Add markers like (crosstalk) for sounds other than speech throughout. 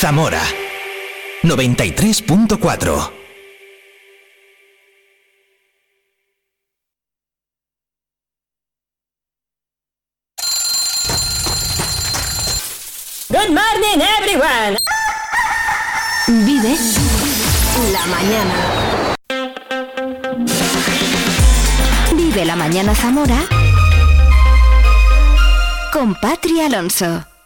Zamora 93.4 Good morning, everyone. Vive la mañana. Vive la mañana Zamora con Alonso.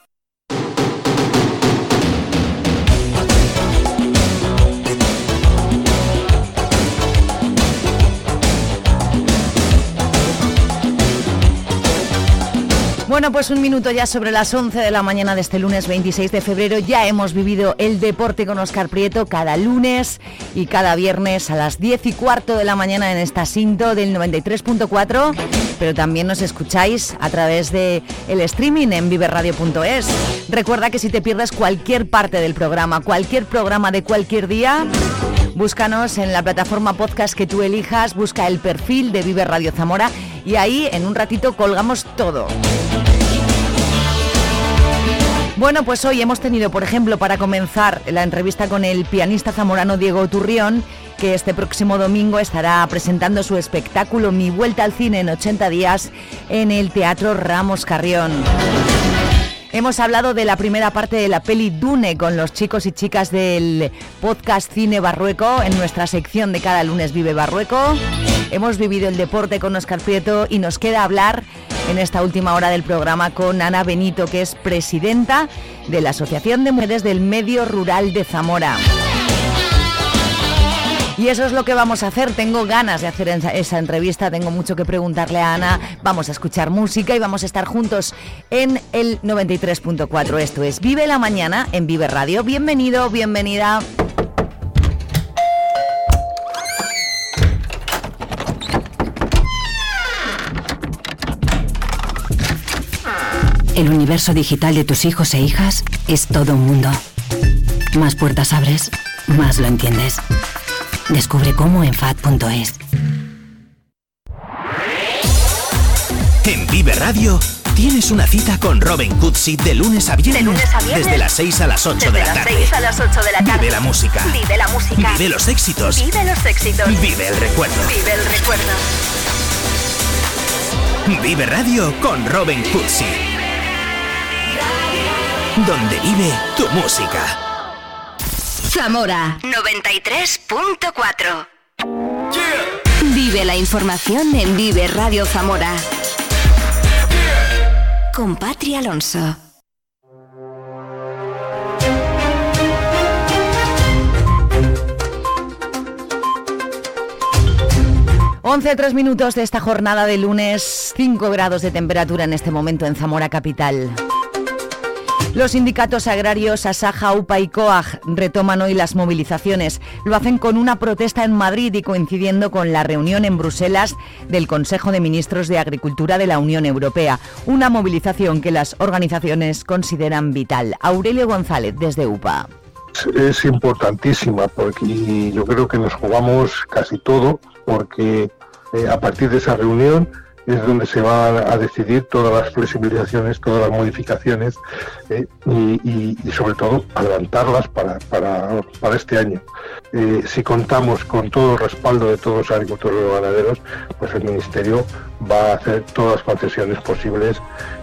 Bueno, pues un minuto ya sobre las 11 de la mañana de este lunes 26 de febrero. Ya hemos vivido el deporte con Oscar Prieto cada lunes y cada viernes a las 10 y cuarto de la mañana en esta cinto del 93.4. Pero también nos escucháis a través de el streaming en viverradio.es. Recuerda que si te pierdes cualquier parte del programa, cualquier programa de cualquier día, Búscanos en la plataforma podcast que tú elijas, busca el perfil de Vive Radio Zamora y ahí en un ratito colgamos todo. Bueno, pues hoy hemos tenido, por ejemplo, para comenzar la entrevista con el pianista zamorano Diego Turrión, que este próximo domingo estará presentando su espectáculo Mi Vuelta al Cine en 80 días en el Teatro Ramos Carrión. Hemos hablado de la primera parte de la peli Dune con los chicos y chicas del podcast Cine Barrueco en nuestra sección de cada lunes Vive Barrueco. Hemos vivido el deporte con Oscar Prieto y nos queda hablar en esta última hora del programa con Ana Benito, que es presidenta de la Asociación de Mujeres del Medio Rural de Zamora. Y eso es lo que vamos a hacer. Tengo ganas de hacer esa entrevista, tengo mucho que preguntarle a Ana. Vamos a escuchar música y vamos a estar juntos en el 93.4. Esto es Vive la Mañana en Vive Radio. Bienvenido, bienvenida. El universo digital de tus hijos e hijas es todo un mundo. Más puertas abres, más lo entiendes. Descubre cómo en FAD.es. En Vive Radio tienes una cita con Robin Cootsy de lunes a viernes. Desde las 6 a las 8 de la tarde. a las 8 de la tarde. Vive la música. Vive la música. Vive los éxitos. Vive los éxitos. Vive el recuerdo. Vive el recuerdo. Vive Radio con Robin Cootsy. Donde vive tu música. Zamora 93.4. Vive la información en Vive Radio Zamora. Con Patria Alonso. Once tres minutos de esta jornada de lunes, 5 grados de temperatura en este momento en Zamora Capital. Los sindicatos agrarios Asaja, UPA y COAG retoman hoy las movilizaciones. Lo hacen con una protesta en Madrid y coincidiendo con la reunión en Bruselas del Consejo de Ministros de Agricultura de la Unión Europea. Una movilización que las organizaciones consideran vital. Aurelio González, desde UPA. Es importantísima porque yo creo que nos jugamos casi todo porque eh, a partir de esa reunión es donde se van a decidir todas las flexibilizaciones, todas las modificaciones eh, y, sobre todo adelantarlas para, para, este año. Eh, si contamos con todo el respaldo de todos los agricultores y ganaderos, pues el Ministerio va a hacer todas las concesiones posibles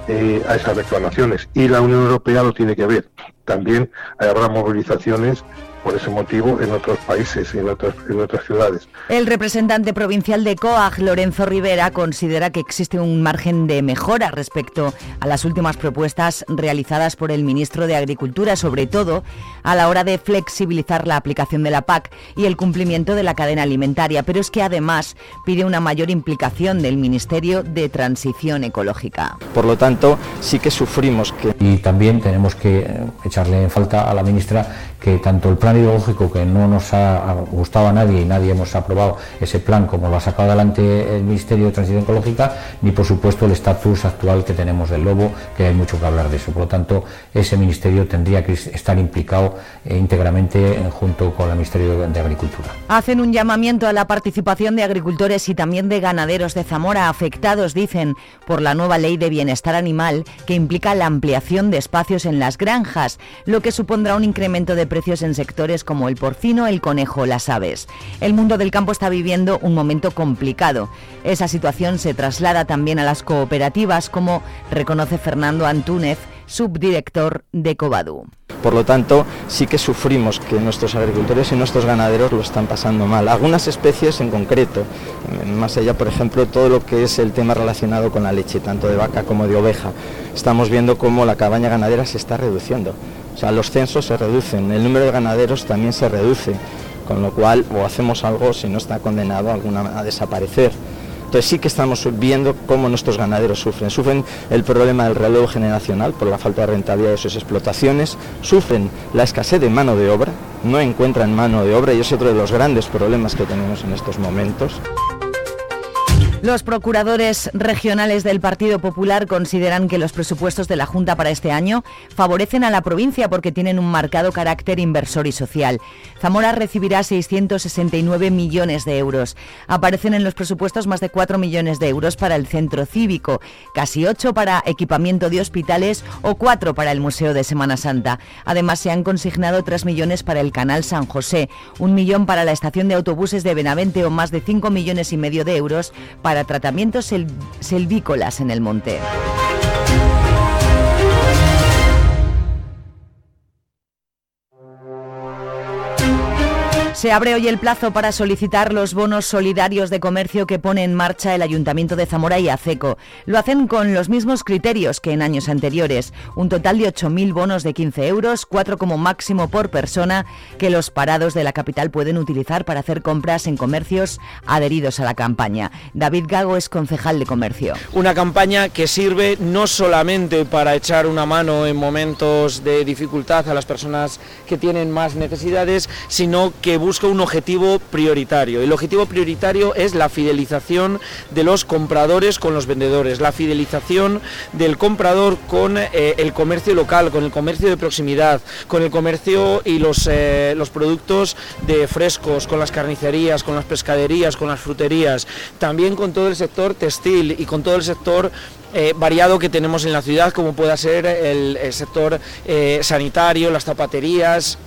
eh, a esas reclamaciones y la Unión Europea lo tiene que ver. También habrá movilizaciones por ese motivo en otros países y en otras, en otras ciudades. El representante provincial de COAG, Lorenzo Rivera, considera que existe un margen de mejora respecto a las últimas propuestas realizadas por el ministro de Agricultura, sobre todo a la hora de flexibilizar la aplicación de la PAC y el cumplimiento de la cadena alimentaria, pero es que además pide una mayor implicación del Ministerio de Transición Ecológica. Por lo tanto, sí que sufrimos que... Y también tenemos que echarle en falta a la ministra que tanto el plan ideológico que no nos ha gustado a nadie y nadie hemos aprobado ese plan como lo ha sacado adelante el Ministerio de Transición Ecológica, ni por supuesto el estatus actual que tenemos del lobo, que hay mucho que hablar de eso. Por lo tanto, ese ministerio tendría que estar implicado eh, íntegramente junto con el Ministerio de Agricultura. Hacen un llamamiento a la participación de agricultores y también de ganaderos de Zamora afectados, dicen, por la nueva ley de bienestar animal que implica la ampliación de espacios en las granjas, lo que supondrá un incremento de precios en sectores como el porcino, el conejo, las aves. El mundo del campo está viviendo un momento complicado. Esa situación se traslada también a las cooperativas, como reconoce Fernando Antúnez, subdirector de Covadu. Por lo tanto, sí que sufrimos que nuestros agricultores y nuestros ganaderos lo están pasando mal. Algunas especies en concreto, más allá, por ejemplo, todo lo que es el tema relacionado con la leche, tanto de vaca como de oveja. Estamos viendo cómo la cabaña ganadera se está reduciendo. O sea, los censos se reducen, el número de ganaderos también se reduce, con lo cual o hacemos algo si no está condenado a desaparecer. Entonces sí que estamos viendo cómo nuestros ganaderos sufren. Sufren el problema del relevo generacional por la falta de rentabilidad de sus explotaciones, sufren la escasez de mano de obra, no encuentran mano de obra y es otro de los grandes problemas que tenemos en estos momentos. Los procuradores regionales del Partido Popular consideran que los presupuestos de la Junta para este año favorecen a la provincia porque tienen un marcado carácter inversor y social. Zamora recibirá 669 millones de euros. Aparecen en los presupuestos más de 4 millones de euros para el centro cívico, casi 8 para equipamiento de hospitales o 4 para el Museo de Semana Santa. Además, se han consignado 3 millones para el Canal San José, un millón para la estación de autobuses de Benavente o más de 5 millones y medio de euros para para tratamientos selvícolas en el monte. Se abre hoy el plazo para solicitar los bonos solidarios de comercio que pone en marcha el Ayuntamiento de Zamora y ACECO. Lo hacen con los mismos criterios que en años anteriores. Un total de 8.000 bonos de 15 euros, cuatro como máximo por persona, que los parados de la capital pueden utilizar para hacer compras en comercios adheridos a la campaña. David Gago es concejal de comercio. Una campaña que sirve no solamente para echar una mano en momentos de dificultad a las personas que tienen más necesidades, sino que busca un objetivo prioritario. El objetivo prioritario es la fidelización de los compradores con los vendedores, la fidelización del comprador con eh, el comercio local, con el comercio de proximidad, con el comercio y los, eh, los productos de frescos, con las carnicerías, con las pescaderías, con las fruterías, también con todo el sector textil y con todo el sector eh, variado que tenemos en la ciudad, como pueda ser el, sector sanitario, las zapaterías,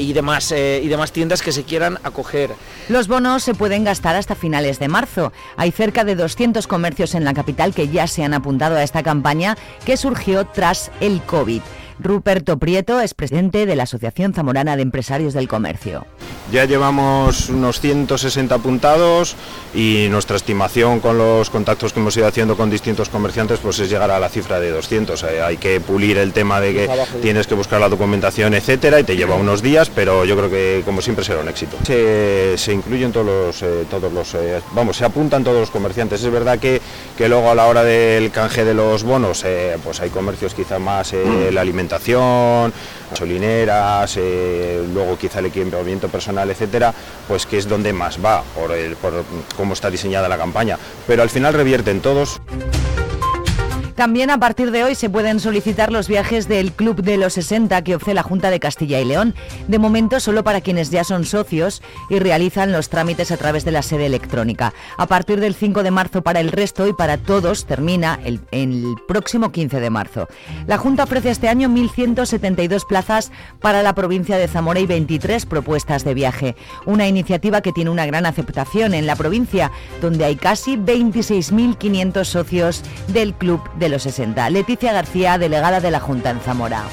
y demás, eh, y demás tiendas que se quieran acoger. Los bonos se pueden gastar hasta finales de marzo. Hay cerca de 200 comercios en la capital que ya se han apuntado a esta campaña que surgió tras el COVID. Ruperto Prieto es presidente de la Asociación Zamorana de Empresarios del Comercio. Ya llevamos unos 160 apuntados y nuestra estimación con los contactos que hemos ido haciendo con distintos comerciantes pues es llegar a la cifra de 200. Eh, hay que pulir el tema de que tienes que buscar la documentación, etcétera, y te lleva unos días, pero yo creo que como siempre será un éxito. Se, incluyen todos los, eh, todos los eh, vamos, se apuntan todos los comerciantes. Es verdad que, que luego a la hora del canje de los bonos, pues hay comercios quizá más el alimentación, gasolineras, luego quizá el equipamiento personal etcétera, pues que es donde más va por, el, por cómo está diseñada la campaña. Pero al final revierten todos. También a partir de hoy se pueden solicitar los viajes del Club de los 60 que ofrece la Junta de Castilla y León, de momento solo para quienes ya son socios y realizan los trámites a través de la sede electrónica. A partir del 5 de marzo para el resto y para todos termina el, el próximo 15 de marzo. La Junta ofrece este año 1.172 plazas para la provincia de Zamora y 23 propuestas de viaje. Una iniciativa que tiene una gran aceptación en la provincia, donde hay casi 26.500 socios del Club de los 60. Leticia García, delegada de la Junta en Zamora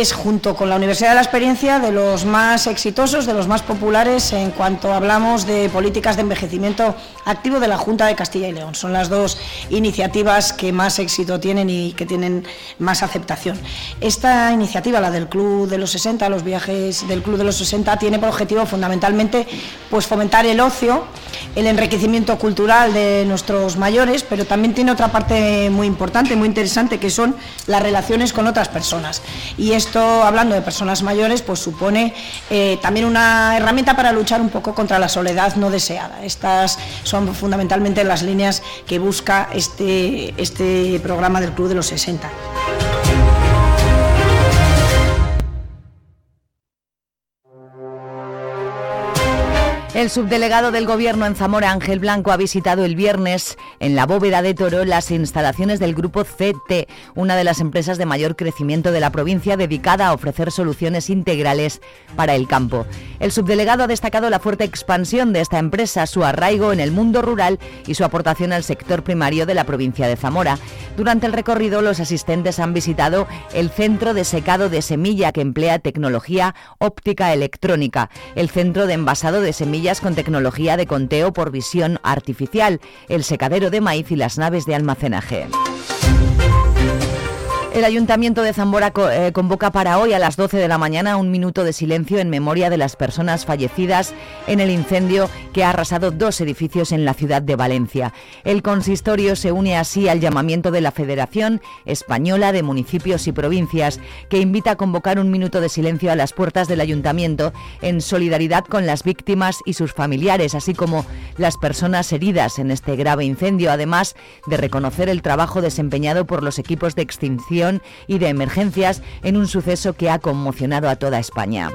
es junto con la Universidad de la Experiencia de los más exitosos, de los más populares en cuanto hablamos de políticas de envejecimiento activo de la Junta de Castilla y León. Son las dos iniciativas que más éxito tienen y que tienen más aceptación. Esta iniciativa, la del Club de los 60, los viajes del Club de los 60, tiene por objetivo fundamentalmente pues, fomentar el ocio, el enriquecimiento cultural de nuestros mayores, pero también tiene otra parte muy importante, muy interesante, que son las relaciones con otras personas. Y esto, hablando de personas mayores, pues supone eh, también una herramienta para luchar un poco contra la soledad no deseada. Estas son fundamentalmente las líneas que busca este, este programa del Club de los 60. El subdelegado del Gobierno en Zamora, Ángel Blanco, ha visitado el viernes en la bóveda de Toro las instalaciones del grupo CT, una de las empresas de mayor crecimiento de la provincia dedicada a ofrecer soluciones integrales para el campo. El subdelegado ha destacado la fuerte expansión de esta empresa, su arraigo en el mundo rural y su aportación al sector primario de la provincia de Zamora. Durante el recorrido, los asistentes han visitado el centro de secado de semilla que emplea tecnología óptica electrónica, el centro de envasado de semillas con tecnología de conteo por visión artificial, el secadero de maíz y las naves de almacenaje. El Ayuntamiento de Zamora eh, convoca para hoy a las 12 de la mañana un minuto de silencio en memoria de las personas fallecidas en el incendio que ha arrasado dos edificios en la ciudad de Valencia. El consistorio se une así al llamamiento de la Federación Española de Municipios y Provincias, que invita a convocar un minuto de silencio a las puertas del Ayuntamiento en solidaridad con las víctimas y sus familiares, así como las personas heridas en este grave incendio, además de reconocer el trabajo desempeñado por los equipos de extinción y de emergencias en un suceso que ha conmocionado a toda España.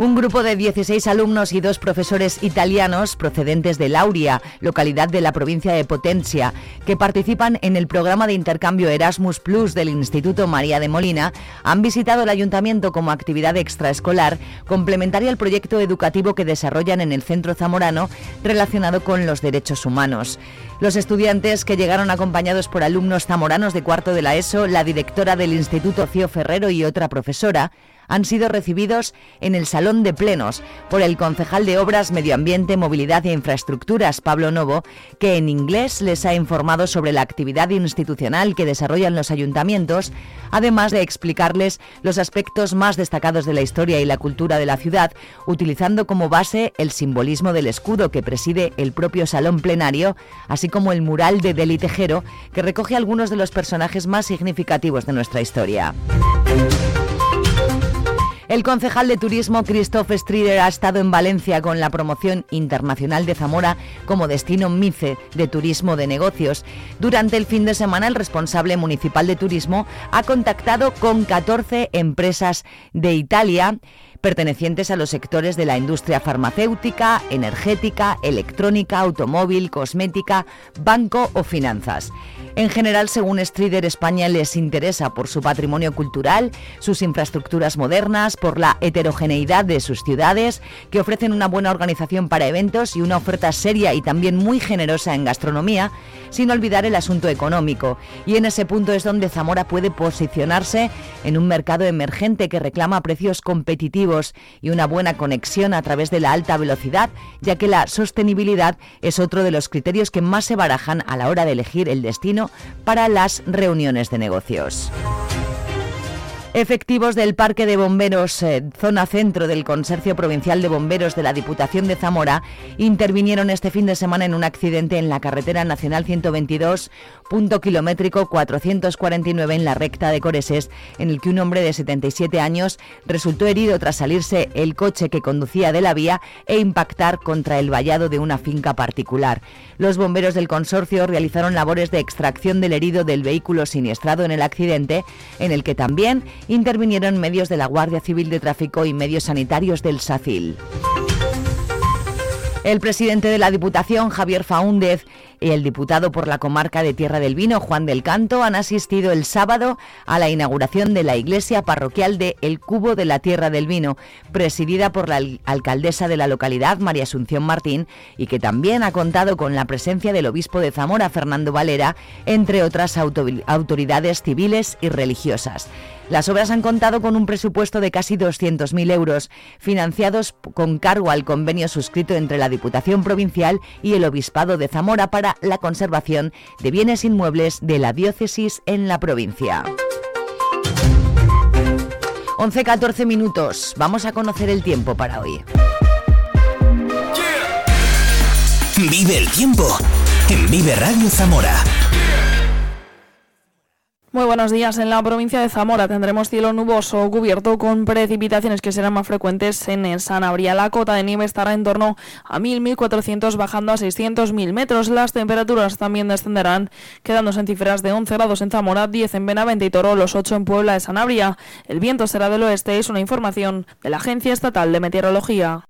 Un grupo de 16 alumnos y dos profesores italianos procedentes de Lauria, localidad de la provincia de Potencia, que participan en el programa de intercambio Erasmus Plus del Instituto María de Molina, han visitado el ayuntamiento como actividad extraescolar complementaria al proyecto educativo que desarrollan en el centro zamorano relacionado con los derechos humanos. Los estudiantes que llegaron acompañados por alumnos zamoranos de cuarto de la ESO, la directora del Instituto Cío Ferrero y otra profesora, han sido recibidos en el Salón de Plenos por el concejal de Obras, Medio Ambiente, Movilidad e Infraestructuras, Pablo Novo, que en inglés les ha informado sobre la actividad institucional que desarrollan los ayuntamientos, además de explicarles los aspectos más destacados de la historia y la cultura de la ciudad, utilizando como base el simbolismo del escudo que preside el propio salón plenario, así como el mural de Deli Tejero, que recoge algunos de los personajes más significativos de nuestra historia. El concejal de turismo Christoph Strider ha estado en Valencia con la promoción internacional de Zamora como destino MICE de turismo de negocios. Durante el fin de semana, el responsable municipal de turismo ha contactado con 14 empresas de Italia pertenecientes a los sectores de la industria farmacéutica, energética, electrónica, automóvil, cosmética, banco o finanzas. En general, según Strider, España les interesa por su patrimonio cultural, sus infraestructuras modernas, por la heterogeneidad de sus ciudades, que ofrecen una buena organización para eventos y una oferta seria y también muy generosa en gastronomía, sin olvidar el asunto económico. Y en ese punto es donde Zamora puede posicionarse en un mercado emergente que reclama precios competitivos y una buena conexión a través de la alta velocidad, ya que la sostenibilidad es otro de los criterios que más se barajan a la hora de elegir el destino para las reuniones de negocios. Efectivos del Parque de Bomberos, eh, zona centro del Consorcio Provincial de Bomberos de la Diputación de Zamora, intervinieron este fin de semana en un accidente en la carretera nacional 122, punto kilométrico 449 en la recta de Coreses, en el que un hombre de 77 años resultó herido tras salirse el coche que conducía de la vía e impactar contra el vallado de una finca particular. Los bomberos del consorcio realizaron labores de extracción del herido del vehículo siniestrado en el accidente, en el que también intervinieron medios de la Guardia Civil de Tráfico y medios sanitarios del SACIL. El presidente de la Diputación, Javier Faúndez, y el diputado por la comarca de Tierra del Vino, Juan del Canto, han asistido el sábado a la inauguración de la iglesia parroquial de El Cubo de la Tierra del Vino, presidida por la alcaldesa de la localidad, María Asunción Martín, y que también ha contado con la presencia del obispo de Zamora, Fernando Valera, entre otras autoridades civiles y religiosas. Las obras han contado con un presupuesto de casi 200.000 euros, financiados con cargo al convenio suscrito entre la Diputación Provincial y el Obispado de Zamora para la conservación de bienes inmuebles de la diócesis en la provincia. 11-14 minutos. Vamos a conocer el tiempo para hoy. Vive el tiempo en Vive Radio Zamora Muy buenos días. En la provincia de Zamora tendremos cielo nuboso cubierto con precipitaciones que serán más frecuentes en Sanabria. La cota de nieve estará en torno a 1.000-1.400 bajando a 600.000 metros. Las temperaturas también descenderán quedándose en cifras de 11 grados en Zamora, 10 en Benavente y Toro, los 8 en Puebla de Sanabria. El viento será del oeste, es una información de la Agencia Estatal de Meteorología.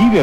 Vive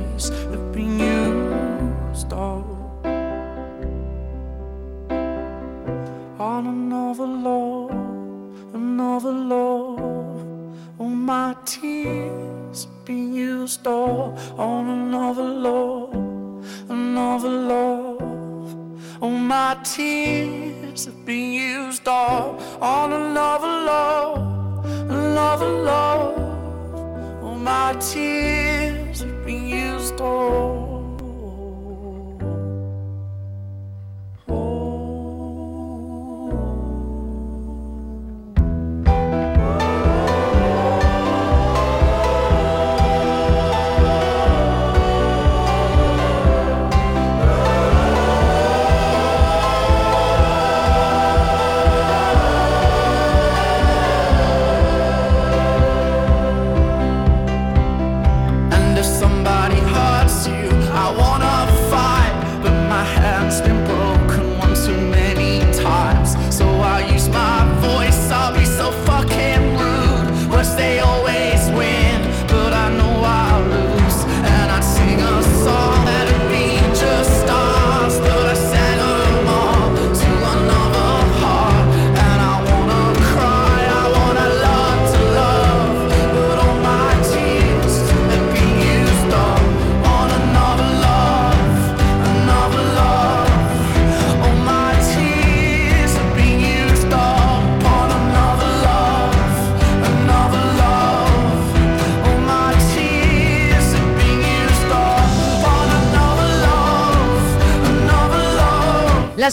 on another love, another love. All my tears been used up on another love, another love. All my tears been used up on another love, another love. All my tears been used up.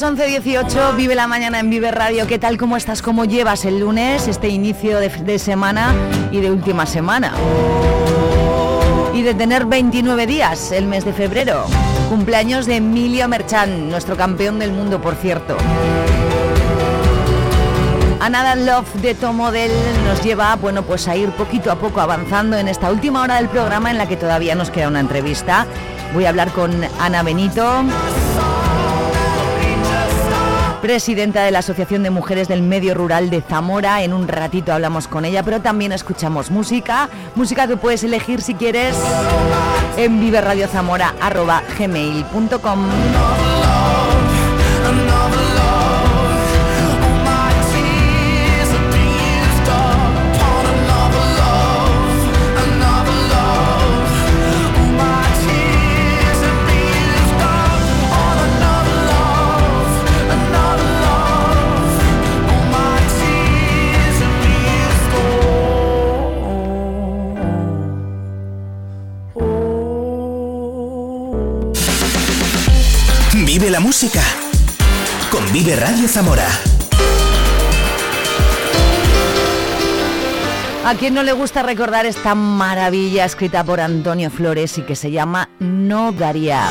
Las 11.18, vive la mañana en Vive Radio. ¿Qué tal? ¿Cómo estás? ¿Cómo llevas el lunes, este inicio de, semana y de última semana? Y de tener 29 días, el mes de febrero. Cumpleaños de Emilio Merchan, nuestro campeón del mundo, por cierto. Another Love de Tomodel nos lleva, bueno, pues a ir poquito a poco avanzando en esta última hora del programa en la que todavía nos queda una entrevista. Voy a hablar con Ana Benito, presidenta de la Asociación de Mujeres del Medio Rural de Zamora. En un ratito hablamos con ella, pero también escuchamos música, música que puedes elegir si quieres en viverradiozamora.gmail.com. Radio Zamora. A quien no le gusta recordar esta maravilla escrita por Antonio Flores y que se llama No Daría.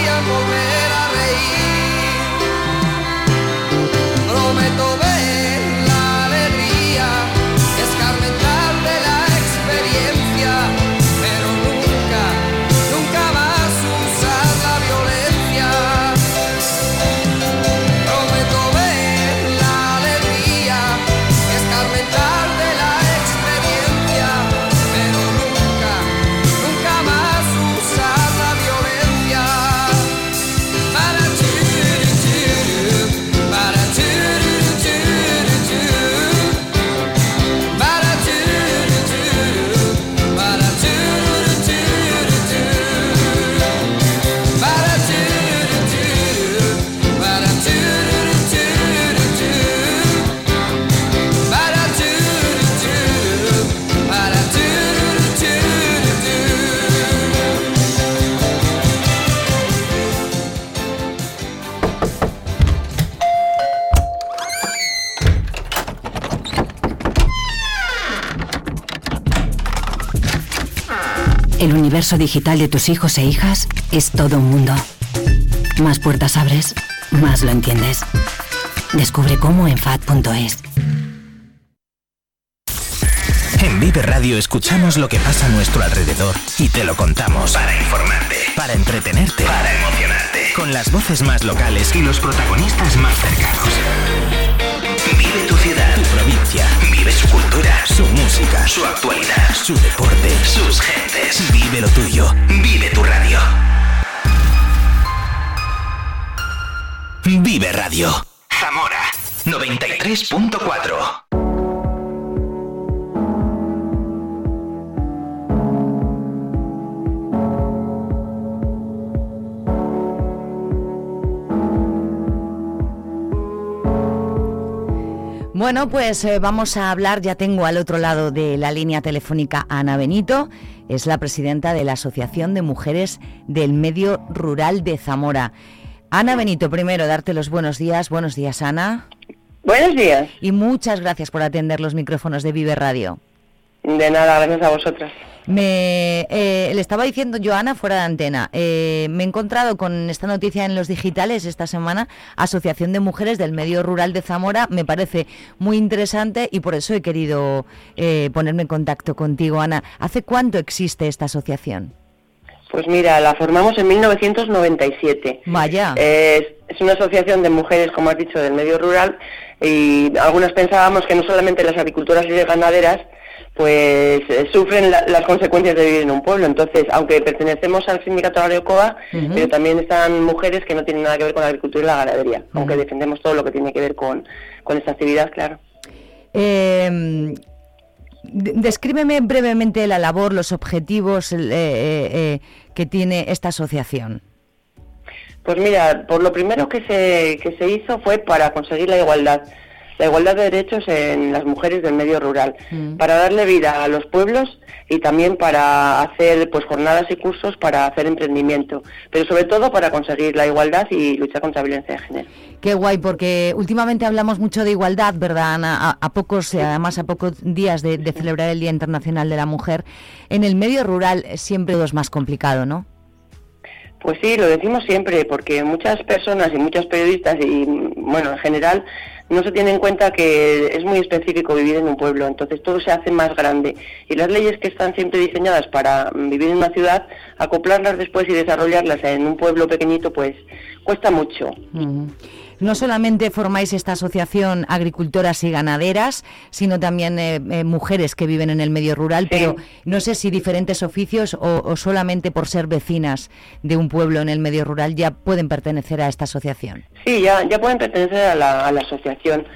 El universo digital de tus hijos e hijas es todo un mundo. Más puertas abres, más lo entiendes. Descubre cómo en FAD.es. En Vive Radio escuchamos lo que pasa a nuestro alrededor y te lo contamos. Para informarte, para entretenerte, para emocionarte. Con las voces más locales y los protagonistas más cercanos. Vive tu ciudad, tu provincia. Vive su cultura, su música, su actualidad, su deporte, sus gentes. Vive lo tuyo. Vive tu radio. Vive Radio. Zamora 93.4. Bueno, pues eh, vamos a hablar, ya tengo al otro lado de la línea telefónica a Ana Benito, es la presidenta de la Asociación de Mujeres del Medio Rural de Zamora. Ana Benito, primero darte los buenos días. Buenos días, Ana. Buenos días. Y muchas gracias por atender los micrófonos de Vive Radio. De nada, gracias a vosotras. Me eh, le estaba diciendo Joana fuera de antena. eh, me he encontrado con esta noticia en los digitales esta semana. Asociación de Mujeres del Medio Rural de Zamora. Me parece muy interesante y por eso he querido eh, ponerme en contacto contigo, Ana. ¿Hace cuánto existe esta asociación? Pues mira, la formamos en 1997. Vaya. Es, es una asociación de mujeres, como has dicho, del medio rural y algunas pensábamos que no solamente las agricultoras y las ganaderas pues eh, sufren la- las consecuencias de vivir en un pueblo. Entonces, aunque pertenecemos al sindicato agrario COA, Ujú. pero también están mujeres que no tienen nada que ver con la agricultura y la ganadería, aunque defendemos todo lo que tiene que ver con, con esta actividad, claro. Eh, de- descríbeme brevemente la labor, los objetivos eh, eh, que tiene esta asociación. Pues mira, por lo primero que se, que se hizo fue para conseguir la igualdad, la igualdad de derechos en las mujeres del medio rural, para darle vida a los pueblos y también para hacer pues jornadas y cursos para hacer emprendimiento, pero sobre todo para conseguir la igualdad y luchar contra la violencia de género. Qué guay, porque últimamente hablamos mucho de igualdad, ¿verdad, Ana? A, a pocos, además a pocos días de, de celebrar el Día Internacional de la Mujer. En el medio rural siempre todo es más complicado, ¿no? Pues sí, lo decimos siempre, porque muchas personas y muchos periodistas y, bueno, en general, no se tiene en cuenta que es muy específico vivir en un pueblo, entonces todo se hace más grande. Y las leyes que están siempre diseñadas para vivir en una ciudad, acoplarlas después y desarrollarlas en un pueblo pequeñito, pues cuesta mucho. No solamente formáis esta asociación agricultoras y ganaderas, sino también eh, eh, mujeres que viven en el medio rural, pero no sé si diferentes oficios o, o solamente por ser vecinas de un pueblo en el medio rural ya pueden pertenecer a esta asociación. Sí, ya, ya pueden pertenecer a la, a la asociación,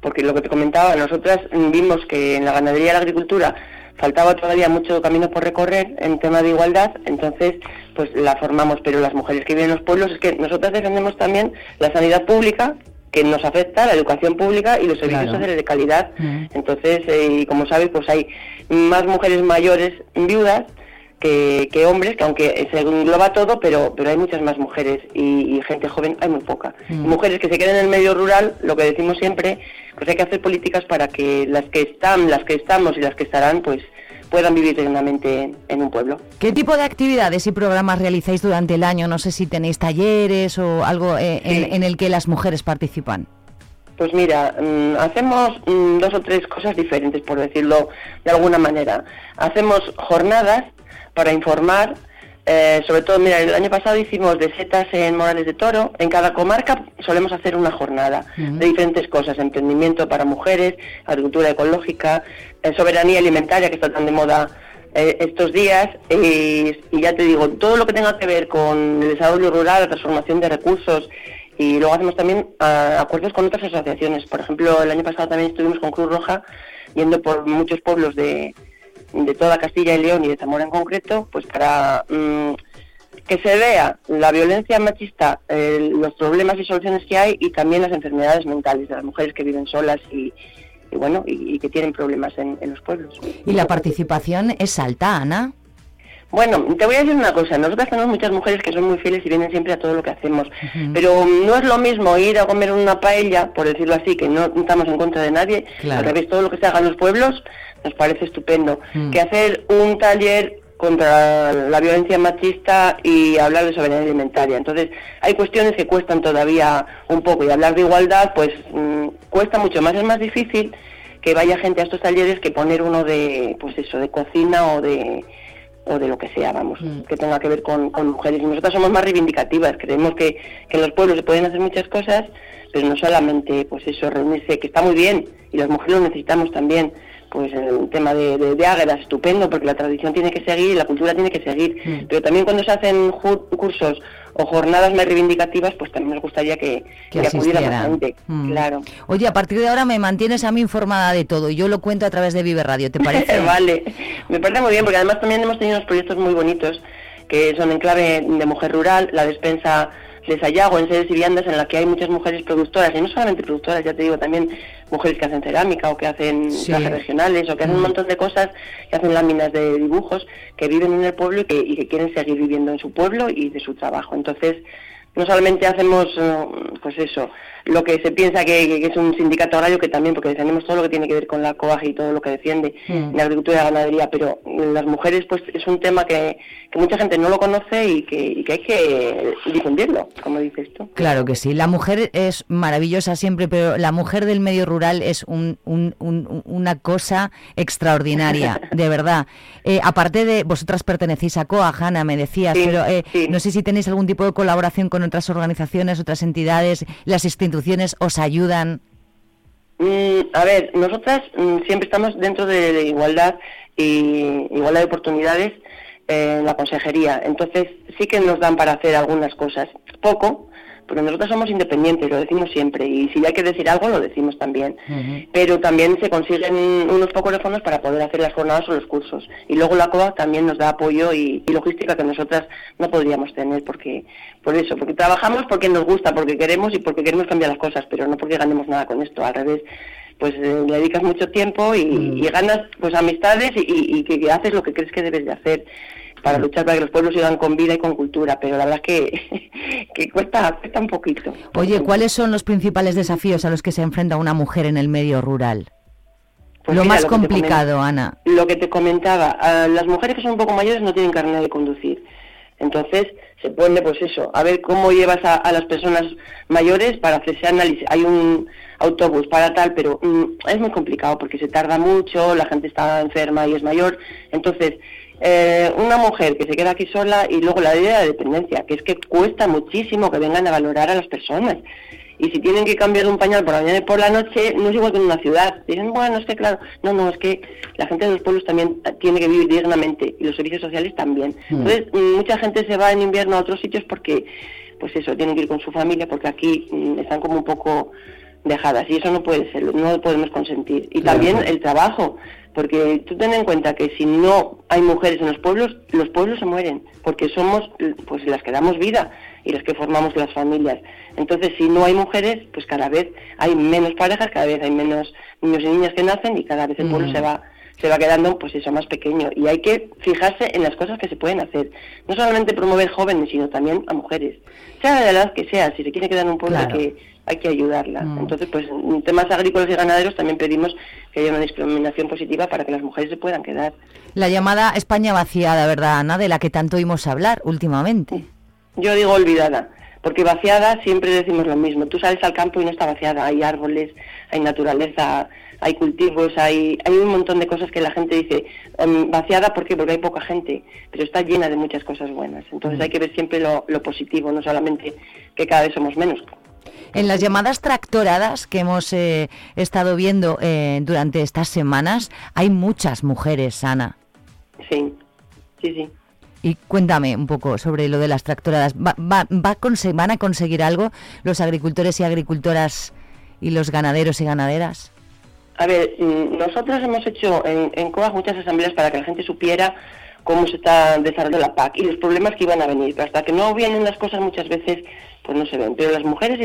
porque lo que te comentaba, nosotras mm, vimos que en la ganadería y la agricultura faltaba todavía mucho camino por recorrer en tema de igualdad, entonces pues la formamos, pero las mujeres que viven en los pueblos es que nosotras defendemos también la sanidad pública que nos afecta, la educación pública y los servicios Claro. sociales de calidad. Entonces, eh, y como sabes, pues hay más mujeres mayores viudas que, que hombres, que aunque se engloba todo, pero, pero hay muchas más mujeres y, y gente joven hay muy poca. Y mujeres que se queden en el medio rural, lo que decimos siempre, pues hay que hacer políticas para que las que están, las que estamos y las que estarán, pues puedan vivir dignamente en un pueblo. ¿Qué tipo de actividades y programas realizáis durante el año? No sé si tenéis talleres o algo eh, en, en el que las mujeres participan. Pues mira, mm, hacemos mm, dos o tres cosas diferentes, por decirlo de alguna manera. Hacemos jornadas para informar, eh, sobre todo, mira, el año pasado hicimos de setas en Morales de Toro. En cada comarca solemos hacer una jornada de diferentes cosas, emprendimiento para mujeres, agricultura ecológica, eh, soberanía alimentaria, que está tan de moda eh, estos días, y, ya te digo, todo lo que tenga que ver con el desarrollo rural, la transformación de recursos, y luego hacemos también ah, acuerdos con otras asociaciones. Por ejemplo, el año pasado también estuvimos con Cruz Roja, yendo por muchos pueblos de, de toda Castilla y León y de Zamora en concreto, pues para mm, que se vea la violencia machista, eh, los problemas y soluciones que hay y también las enfermedades mentales de las mujeres que viven solas y, y bueno, y, y que tienen problemas en, en los pueblos. Y la participación es alta, Ana. Bueno, te voy a decir una cosa, nosotras tenemos muchas mujeres que son muy fieles y vienen siempre a todo lo que hacemos, pero no es lo mismo ir a comer una paella, por decirlo así, que no estamos en contra de nadie, Claro. al revés, todo lo que se haga en los pueblos nos parece estupendo, Mm. que hacer un taller contra la violencia machista y hablar de soberanía alimentaria. Entonces, hay cuestiones que cuestan todavía un poco y hablar de igualdad, pues mm, cuesta mucho más, es más difícil que vaya gente a estos talleres que poner uno de, pues eso, de cocina o de o de lo que sea, vamos, que tenga que ver con, con mujeres. Y nosotras somos más reivindicativas, creemos que, que en los pueblos se pueden hacer muchas cosas, pero no solamente, pues eso, reunirse, que está muy bien, y las mujeres lo necesitamos también, pues el tema de, de, de águedas, estupendo, porque la tradición tiene que seguir y la cultura tiene que seguir, Mm. pero también cuando se hacen cursos o jornadas más reivindicativas, pues también nos gustaría que, Que que acudiera gente, Mm. claro. Oye, a partir de ahora me mantienes a mí informada de todo y yo lo cuento a través de Vive Radio, ¿te parece? (laughs) vale, me parece muy bien porque además también hemos tenido unos proyectos muy bonitos que son en clave de mujer rural, la despensa de Sayago en sedes y viandas en la que hay muchas mujeres productoras y no solamente productoras, ya te digo, también mujeres que hacen cerámica o que hacen Sí. trajes regionales o que hacen un Mm. montón de cosas, que hacen láminas de dibujos, que viven en el pueblo y que, y que quieren seguir viviendo en su pueblo y de su trabajo. Entonces, no solamente hacemos, eh, pues eso, lo que se piensa que, que es un sindicato agrario, que también, porque defendemos todo lo que tiene que ver con la coaje y todo lo que defiende Mm. la agricultura y la ganadería, pero las mujeres, pues es un tema que, que mucha gente no lo conoce y que, y que hay que difundirlo, como dices tú. Claro que sí, la mujer es maravillosa siempre, pero la mujer del medio rural es un- un- un- una cosa extraordinaria, (laughs) de verdad. Eh, aparte de, vosotras pertenecéis a COA, Hanna, me decías, Sí, pero eh, no sé si tenéis algún tipo de colaboración con otras organizaciones, otras entidades, las instituciones os ayudan. Mm, a ver, nosotras mm, siempre estamos dentro de, de igualdad y igualdad de oportunidades en la consejería. Entonces sí que nos dan para hacer algunas cosas. Poco, pero nosotros somos independientes, lo decimos siempre. Y si hay que decir algo, lo decimos también. Pero también se consiguen unos pocos de fondos para poder hacer las jornadas o los cursos. Y luego la COA también nos da apoyo y, y logística que nosotras no podríamos tener. porque Por eso, porque trabajamos porque nos gusta, porque queremos y porque queremos cambiar las cosas, pero no porque ganemos nada con esto. Al revés, pues eh, le dedicas mucho tiempo y, y ganas pues amistades y, y- y que, que haces lo que crees que debes de hacer para luchar para que los pueblos sigan con vida y con cultura, pero la verdad es que, (laughs) que cuesta, cuesta un poquito. Oye, ¿cuáles son los principales desafíos a los que se enfrenta una mujer en el medio rural? Pues lo mira, más lo complicado, Ana. Lo que te comentaba, las mujeres que son un poco mayores no tienen carnet de conducir. Entonces se pone pues eso, a ver cómo llevas a, a las personas mayores para hacerse análisis. Hay un autobús para tal, pero mm, es muy complicado porque se tarda mucho, la gente está enferma y es mayor. Entonces, eh, una mujer que se queda aquí sola y luego la idea de dependencia, que es que cuesta muchísimo que vengan a valorar a las personas. Y si tienen que cambiar un pañal por la mañana y por la noche, no es igual que en una ciudad. Dicen, bueno, es que claro, no, no, es que la gente de los pueblos también tiene que vivir dignamente y los servicios sociales también. Mm. Entonces, mm, mucha gente se va en invierno a otros sitios porque, pues eso, tienen que ir con su familia porque aquí mm, están como un poco dejadas y eso no puede ser, no lo podemos consentir. Y Claro. también el trabajo, porque tú ten en cuenta que si no hay mujeres en los pueblos, los pueblos se mueren, porque somos pues las que damos vida y las que formamos las familias. Entonces, si no hay mujeres, pues cada vez hay menos parejas, cada vez hay menos niños y niñas que nacen y cada vez el pueblo Mm. se va se va quedando pues eso más pequeño y hay que fijarse en las cosas que se pueden hacer no solamente promover jóvenes sino también a mujeres sea de la edad que sea si se quiere quedar en un pueblo Claro. que hay que ayudarla Mm. entonces pues en temas agrícolas y ganaderos también pedimos que haya una discriminación positiva para que las mujeres se puedan quedar La llamada España vaciada, ¿verdad, Ana? De la que tanto oímos hablar últimamente. Yo digo olvidada, porque vaciada siempre decimos lo mismo. Tú sales al campo y no está vaciada. Hay árboles, hay naturaleza, hay cultivos, hay, hay un montón de cosas que la gente dice em, vaciada ¿por qué? porque hay poca gente, pero está llena de muchas cosas buenas. Entonces hay que ver siempre lo, lo positivo, no solamente que cada vez somos menos. En las llamadas tractoradas que hemos eh, estado viendo eh, durante estas semanas, hay muchas mujeres, Ana. Sí, sí, sí. Y cuéntame un poco sobre lo de las tractoradas. ¿Va, va- va a conse- ¿Van a conseguir algo los agricultores y agricultoras y los ganaderos y ganaderas? A ver, mm, nosotros hemos hecho en, en COAG muchas asambleas para que la gente supiera cómo se está desarrollando la PAC y los problemas que iban a venir. Hasta que no vienen las cosas muchas veces, pues no se ven. Pero las mujeres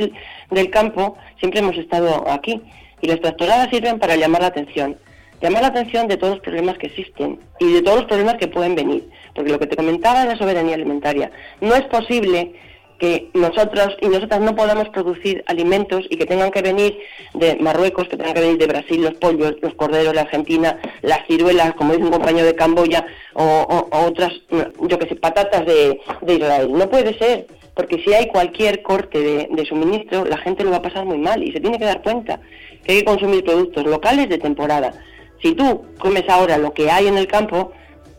del, campo siempre hemos estado aquí y las tractoradas sirven para llamar la atención. Llamar la atención de todos los problemas que existen y de todos los problemas que pueden venir. Porque lo que te comentaba de la soberanía alimentaria, no es posible que nosotros y nosotras no podamos producir alimentos y que tengan que venir de Marruecos, que tengan que venir de Brasil los pollos, los corderos, la Argentina, las ciruelas, como dice un compañero de Camboya, o, otras, yo que sé, patatas de, de Israel. No puede ser, porque si hay cualquier corte de, suministro, la gente lo va a pasar muy mal y se tiene que dar cuenta que hay que consumir productos locales de temporada. Si tú comes ahora lo que hay en el campo,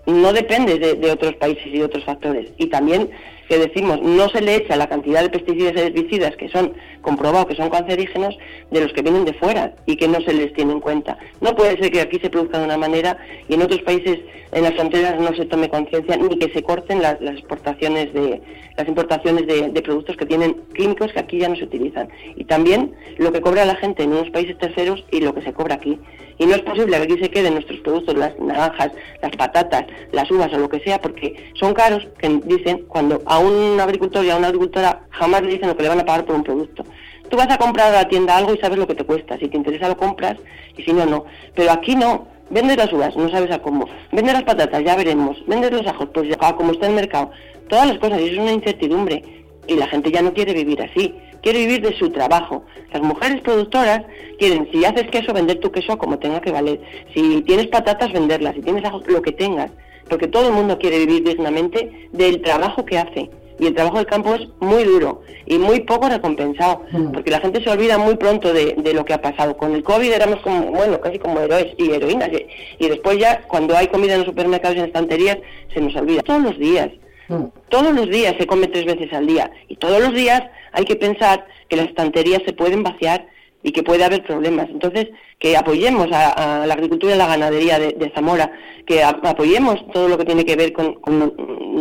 no depende de, de otros países y de otros factores. Y también que decimos, no se le echa la cantidad de pesticidas y herbicidas que son comprobados que son cancerígenos de los que vienen de fuera y que no se les tiene en cuenta. No puede ser que aquí se produzca de una manera y en otros países en las fronteras no se tome conciencia ni que se corten las, las de las importaciones de, productos que tienen químicos que aquí ya no se utilizan. Y también lo que cobra la gente en unos países terceros y lo que se cobra aquí. Y no es posible que aquí se queden nuestros productos, las naranjas, las patatas, las uvas o lo que sea, porque son caros, que dicen, cuando un agricultor y a una agricultora jamás le dicen lo que le van a pagar por un producto. Tú vas a comprar a la tienda algo y sabes lo que te cuesta. Si te interesa lo compras y si no, no. Pero aquí no. Vendes las uvas, no sabes a cómo. Vendes las patatas, ya veremos. Vendes los ajos, pues a como está el mercado. Todas las cosas, y es una incertidumbre. y la gente ya no quiere vivir así, quiere vivir de su trabajo. Las mujeres productoras quieren, si haces queso, vender tu queso como tenga que valer. Si tienes patatas, venderlas. Si tienes algo, lo que tengas. Porque todo el mundo quiere vivir dignamente del trabajo que hace. Y el trabajo del campo es muy duro y muy poco recompensado, porque la gente se olvida muy pronto de, de lo que ha pasado. Con el COVID éramos como, bueno, casi como héroes y heroínas. Y, y después ya, cuando hay comida en los supermercados y en estanterías, se nos olvida. Todos los días. Todos los días se come tres veces al día y todos los días hay que pensar que las estanterías se pueden vaciar y que puede haber problemas. Entonces, que apoyemos a, la agricultura y la ganadería de, Zamora, que apoyemos todo lo que tiene que ver con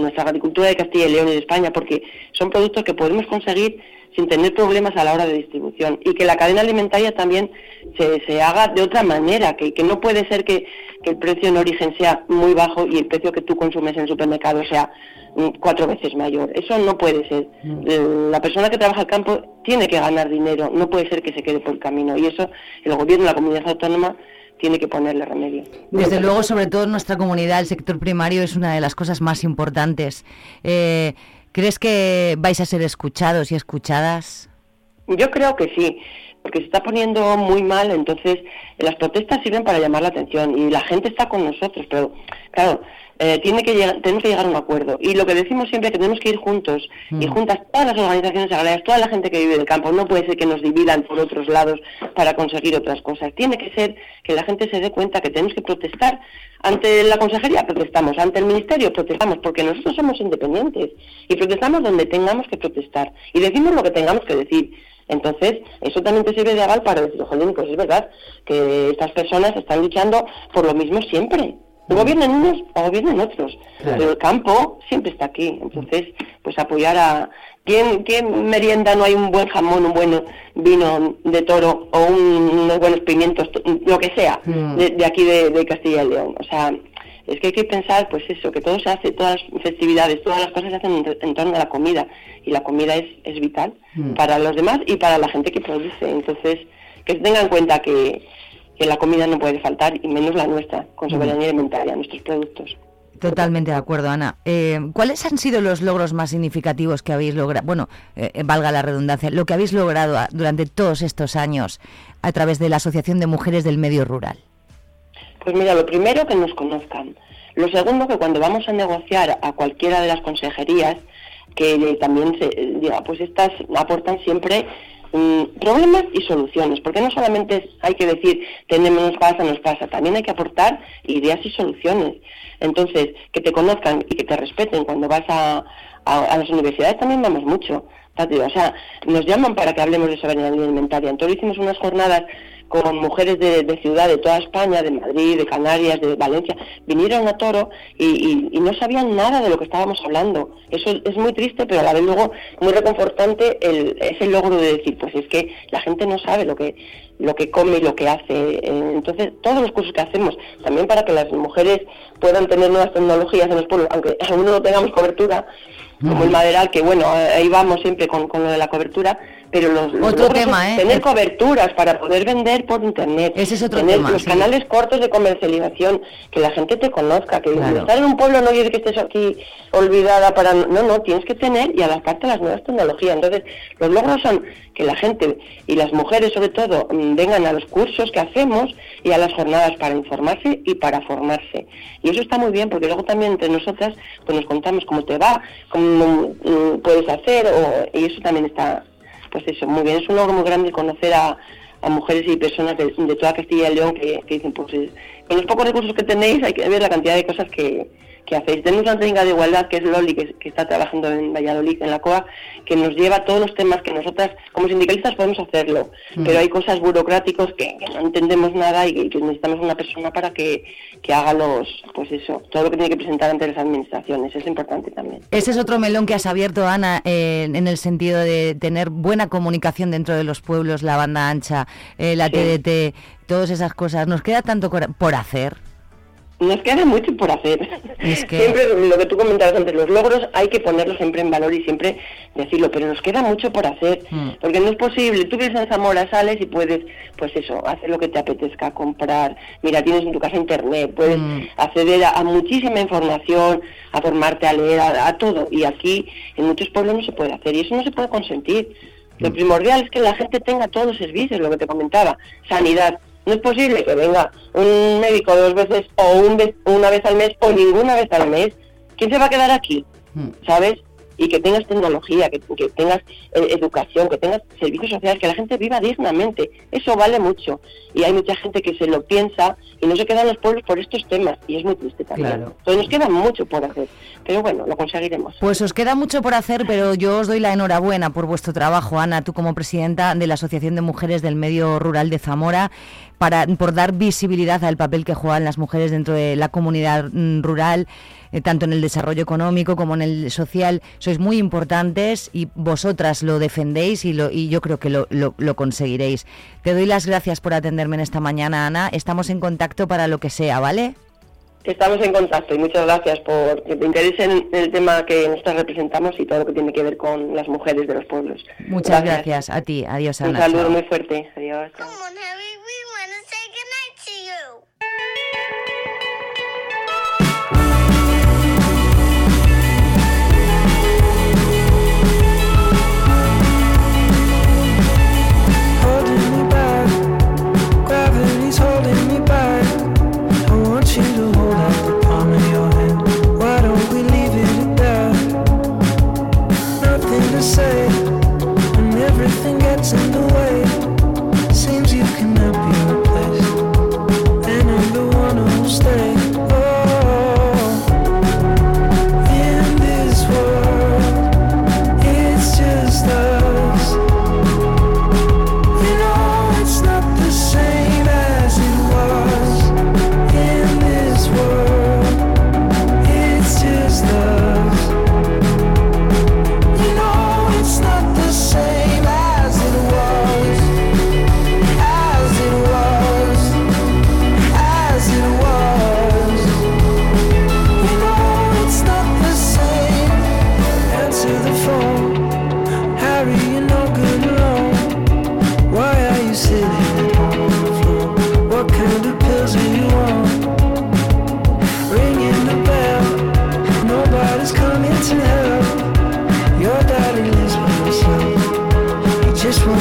nuestra agricultura de Castilla y León y de España, porque son productos que podemos conseguir sin tener problemas a la hora de distribución y que la cadena alimentaria también se, se haga de otra manera, que, que no puede ser que, que el precio en origen sea muy bajo y el precio que tú consumes en el supermercado sea mm, cuatro veces mayor. Eso no puede ser. Eh, La persona que trabaja el campo tiene que ganar dinero, no puede ser que se quede por el camino y eso el gobierno, la comunidad autónoma tiene que ponerle remedio. Desde luego, sobre todo en nuestra comunidad, el sector primario es una de las cosas más importantes. Eh, ¿Crees que vais a ser escuchados y escuchadas? Yo creo que sí, porque se está poniendo muy mal, entonces las protestas sirven para llamar la atención y la gente está con nosotros, pero claro, eh, tiene que llegar, tenemos que llegar a un acuerdo. Y lo que decimos siempre es que tenemos que ir juntos y juntas todas las organizaciones agrarias, toda la gente que vive del campo. No puede ser que nos dividan por otros lados para conseguir otras cosas. Tiene que ser que la gente se dé cuenta que tenemos que protestar. Ante la consejería protestamos, ante el ministerio protestamos, porque nosotros somos independientes y protestamos donde tengamos que protestar y decimos lo que tengamos que decir. Entonces, eso también te sirve de aval para decir, jolín, pues es verdad que estas personas están luchando por lo mismo siempre. Gobiernen unos o gobiernen otros, pero el campo siempre está aquí. Entonces, pues apoyar a... ¿Quién, quién merienda no hay un buen jamón, un buen vino de toro o un- unos buenos pimientos, to- lo que sea, Mm. de, de aquí de, de Castilla y León? O sea, es que hay que pensar, pues eso, que todo se hace, todas las festividades, todas las cosas se hacen en, en torno a la comida. Y la comida es, es vital Mm. para los demás y para la gente que produce. Entonces, que se tenga en cuenta que, que la comida no puede faltar, y menos la nuestra, con soberanía alimentaria, nuestros productos. Totalmente de acuerdo, Ana. Eh, ¿Cuáles han sido los logros más significativos que habéis logrado? Bueno, eh, eh, valga la redundancia, lo que habéis logrado a- durante todos estos años a través de la Asociación de Mujeres del Medio Rural. Pues mira, lo primero que nos conozcan. Lo segundo que cuando vamos a negociar a cualquiera de las consejerías, que también se eh, diga, pues estas aportan siempre mm, problemas y soluciones, porque no solamente hay que decir tenemos nos pasa, nos pasa, también hay que aportar ideas y soluciones. Entonces, que te conozcan y que te respeten cuando vas a, a- las universidades también vamos mucho. O sea, nos llaman para que hablemos de soberanía alimentaria. Entonces hicimos unas jornadas con mujeres de, de ciudad, de toda España, de Madrid, de Canarias, de Valencia, vinieron a Toro y, y- y no sabían nada de lo que estábamos hablando. Eso es muy triste, pero a la vez luego muy reconfortante el, ese logro de decir, pues es que la gente no sabe lo que lo que come y lo que hace. Eh, Entonces, todos los cursos que hacemos, también para que las mujeres puedan tener nuevas tecnologías en los pueblos, aunque (laughs) aún no tengamos cobertura, como el maderal, que bueno, ahí vamos siempre con, con lo de la cobertura, pero los, los Otro tema, ¿eh? tener coberturas para poder vender por internet, Ese es otro tener tema, los sí. canales cortos de comercialización, que la gente te conozca, que Claro. estar en un pueblo no quiere que estés aquí olvidada para no, no, tienes que tener y adaptarte a las nuevas tecnologías. Entonces, los logros son que la gente y las mujeres sobre todo mm, vengan a los cursos que hacemos y a las jornadas para informarse y para formarse. Y eso está muy bien porque luego también entre nosotras pues nos contamos cómo te va, cómo mm, puedes hacer o- y eso también está pues eso, muy bien. Es un logro muy grande conocer a, a mujeres y personas de, toda Castilla y León que, que dicen, pues eh, con los pocos recursos que tenéis hay que ver la cantidad de cosas que, que hacéis. Tenemos una técnica de igualdad que es Loli, que, que está trabajando en Valladolid, en la COA, que nos lleva a todos los temas que nosotras como sindicalistas podemos hacerlo, Mm. pero hay cosas burocráticos que, que no entendemos nada y que, que necesitamos una persona para que, que haga los, pues eso, todo lo que tiene que presentar ante las administraciones. Es importante también. Ese es otro melón que has abierto, Ana, eh, en el sentido de tener buena comunicación dentro de los pueblos, la banda ancha, eh, la TDT, todas esas cosas. ¿Nos queda tanto por hacer? Nos queda mucho por hacer. Es que- Siempre lo que tú comentabas antes, los logros hay que ponerlos siempre en valor y siempre decirlo, pero nos queda mucho por hacer, Mm. porque no es posible. Tú vives en Zamora, sales y puedes, pues eso, hacer lo que te apetezca, comprar. Mira, tienes en tu casa internet, puedes Mm. acceder a, a muchísima información, a formarte, a leer, a, a todo. Y aquí en muchos pueblos no se puede hacer y eso no se puede consentir. Mm. Lo primordial es que la gente tenga todos los servicios, lo que te comentaba, sanidad. No es posible que venga un médico dos veces o un vez- una vez al mes o ninguna vez al mes. ¿Quién se va a quedar aquí? ¿Sabes? Y que tengas tecnología, que, que tengas eh, educación, que tengas servicios sociales, que la gente viva dignamente. Eso vale mucho. Y hay mucha gente que se lo piensa y no se queda en los pueblos por estos temas. Y es muy triste también. Claro. Entonces nos queda mucho por hacer. Pero bueno, lo conseguiremos. Pues os queda mucho por hacer, pero yo os doy la enhorabuena por vuestro trabajo, Ana, tú como presidenta de la Asociación de Mujeres del Medio Rural de Zamora, para, por dar visibilidad al papel que juegan las mujeres dentro de la comunidad mm, rural, eh, tanto en el desarrollo económico como en el social. Sois muy importantes y vosotras lo defendéis y, lo, y yo creo que lo, lo- lo conseguiréis. Te doy las gracias por atenderme en esta mañana, Ana. Estamos en contacto para lo que sea, ¿vale? Estamos en contacto y muchas gracias por que te interese en el tema que nosotros representamos y todo lo que tiene que ver con las mujeres de los pueblos. Muchas gracias, a ti. Adiós, Un Ana. saludo Chao. muy fuerte. Adiós. holding say, and everything gets in the way.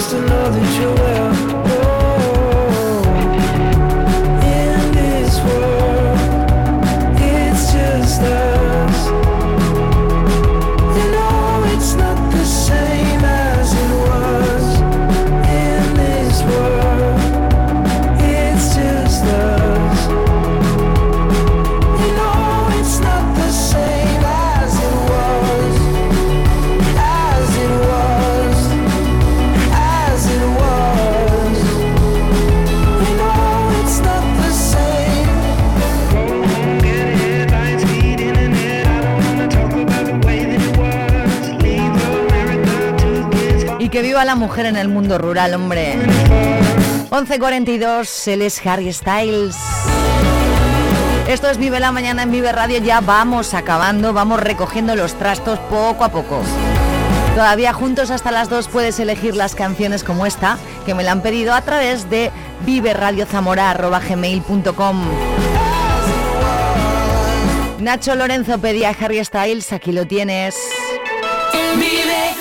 To know that you're mujer en el mundo rural, hombre. 11.42, él es Harry Styles. Esto es Vive la Mañana en Vive Radio, ya vamos acabando, vamos recogiendo los trastos poco a poco. Todavía juntos hasta las 2 puedes elegir las canciones como esta, que me la han pedido a través de viveradiozamora.gmail.com Nacho Lorenzo pedía a Harry Styles, aquí lo tienes. Vive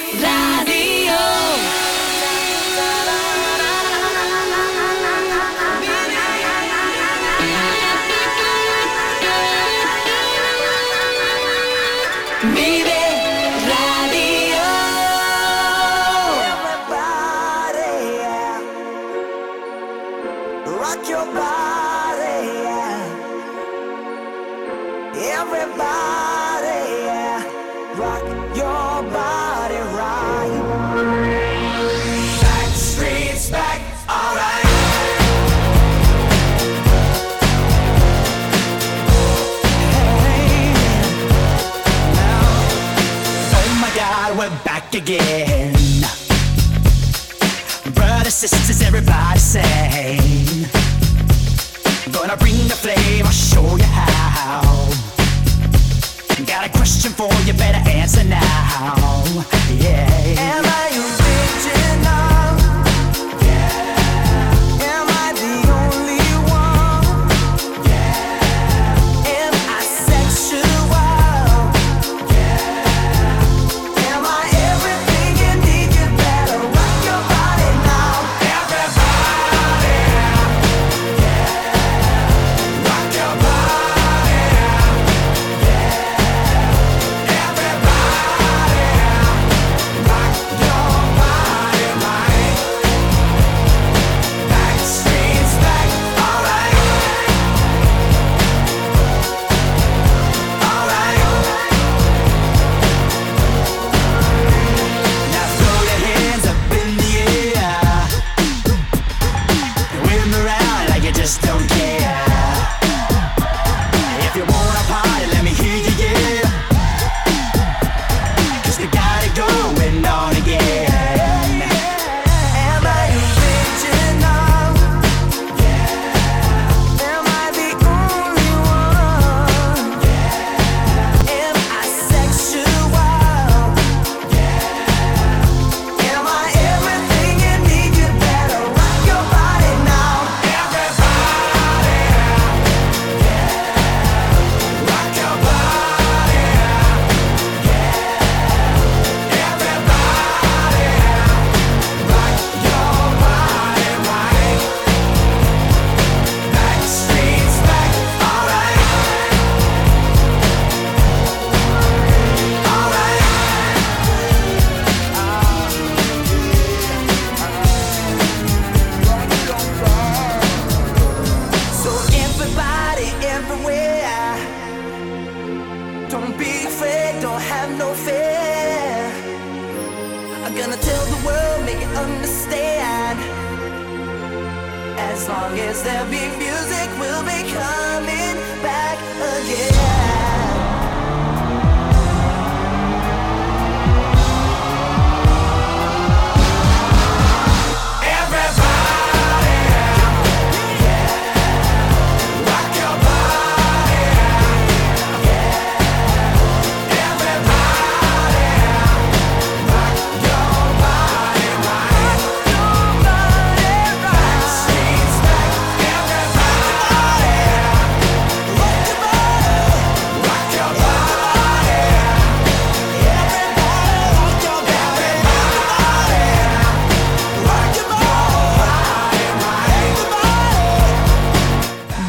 again.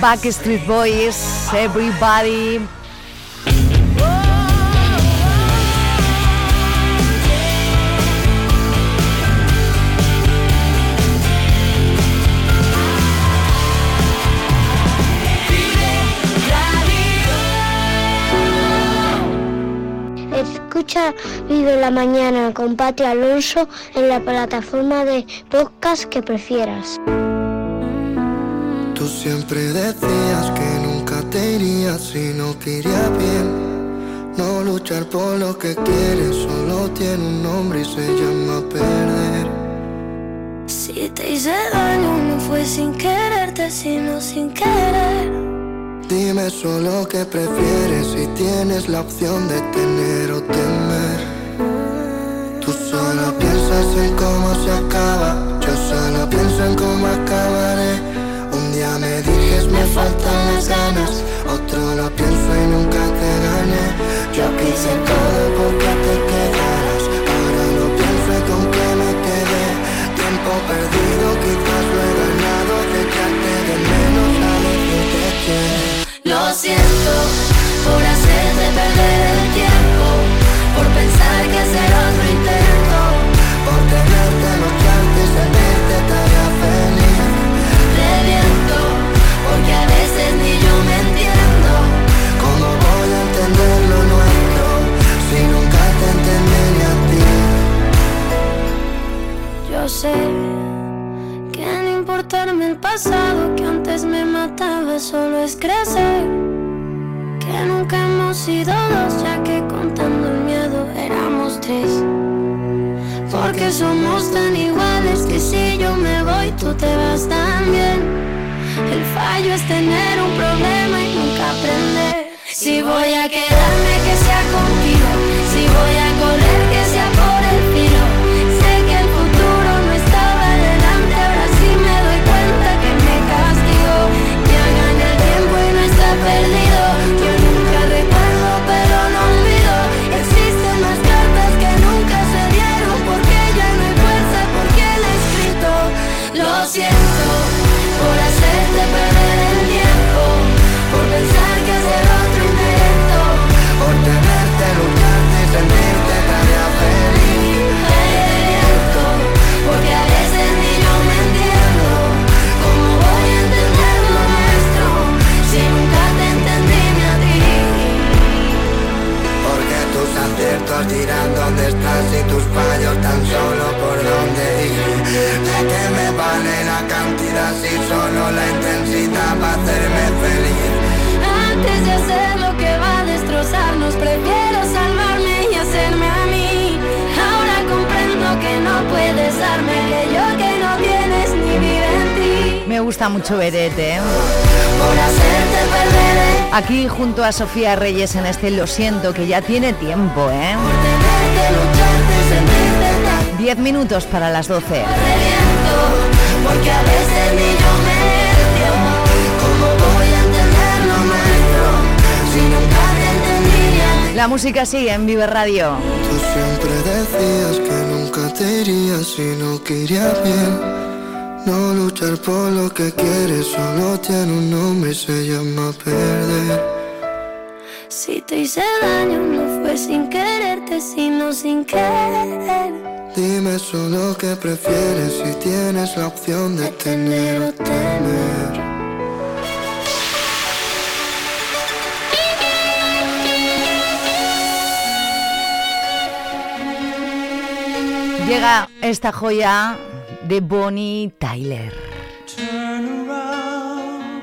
Backstreet Boys, Everybody. Escucha Vive la Mañana con Pati Alonso en la plataforma de podcast que prefieras. Tú siempre decías que nunca te irías si no te iría bien. No luchar por lo que quieres solo tiene un nombre y se llama perder. Si te hice daño no fue sin quererte, sino sin querer. Dime solo qué prefieres si tienes la opción de tener o temer. Tú solo piensas en cómo se acaba, yo solo pienso en cómo acabaré. Me faltan las ganas, otro lo pienso y nunca te gané. Yo quise todo porque te quedaras, ahora lo pienso y con qué me quedé. Tiempo perdido, quizás lo he ganado, de echarte de menos a que. Lo siento por hacerte perder el tiempo, por pensar que hacer otro intento, Por tenerte noche antes de porque a veces ni yo me entiendo. ¿Cómo voy a entender lo nuestro Si nunca te entendí a ti Yo sé que no importarme el pasado que antes me mataba solo es crecer. Que nunca hemos sido dos, ya que contando el miedo éramos tres. Porque somos tan iguales que si yo me voy tú te vas también. El fallo es tener un problema y nunca aprender. Si voy a quedarme Junto a Sofía Reyes en este Lo siento, que ya tiene tiempo, ¿eh? Diez minutos para las doce. La música sigue en Vive Radio. Tú siempre decías que nunca te irías si no querías bien. No luchar por lo que quieres solo tiene un nombre y se llama perder te hice daño no fue sin quererte, sino sin querer. Dime solo qué prefieres si tienes la opción de, de tener o. Llega esta joya de Bonnie Tyler.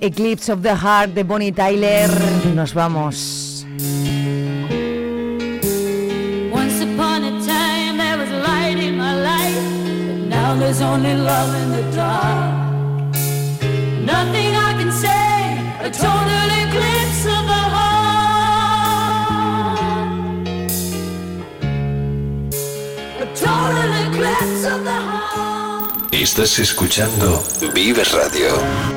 Eclipse of the Heart de Bonnie Tyler. Nos vamos. Once upon a time there was light in my life, but now there's only love in the dark. Nothing I can say, a total eclipse of the heart. A total eclipse of the heart. Estás escuchando Vive Radio.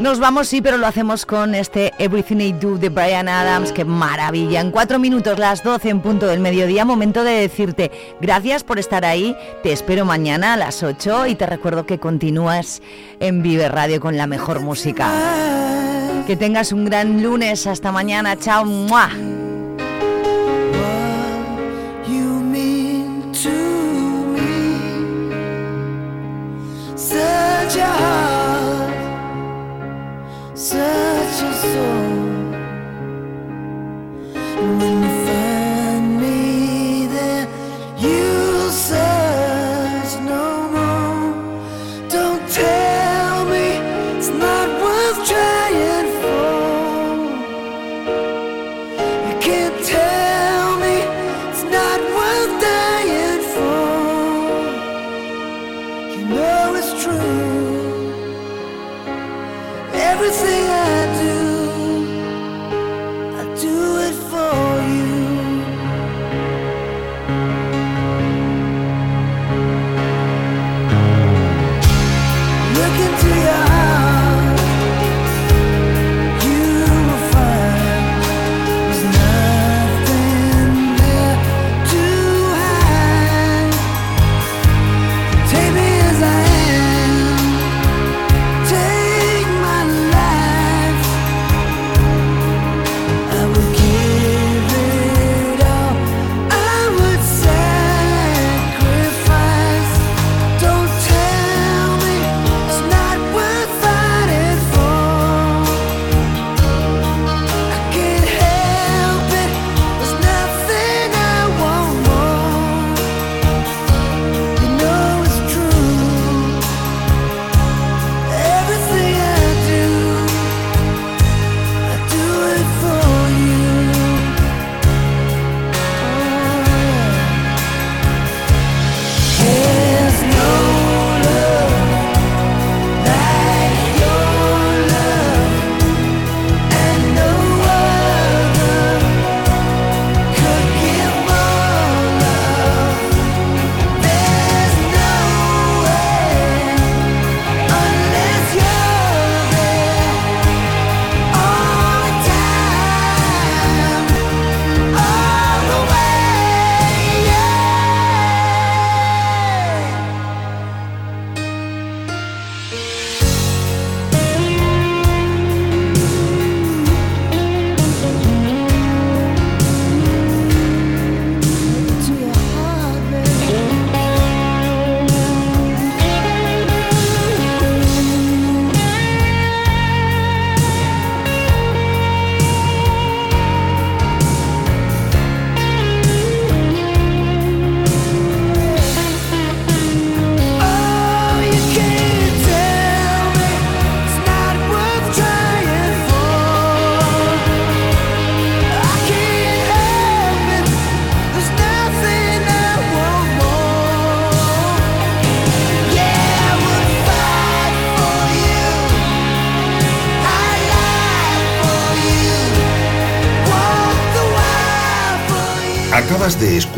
Nos vamos, sí, pero lo hacemos con este Everything I Do de Brian Adams. ¡Qué maravilla! En cuatro minutos, las 12 en punto del mediodía, momento de decirte gracias por estar ahí. Te espero mañana a las 8 y te recuerdo que continúas en Vive Radio con la mejor música. Que tengas un gran lunes. Hasta mañana. Chao. ¡Mua! Thank you.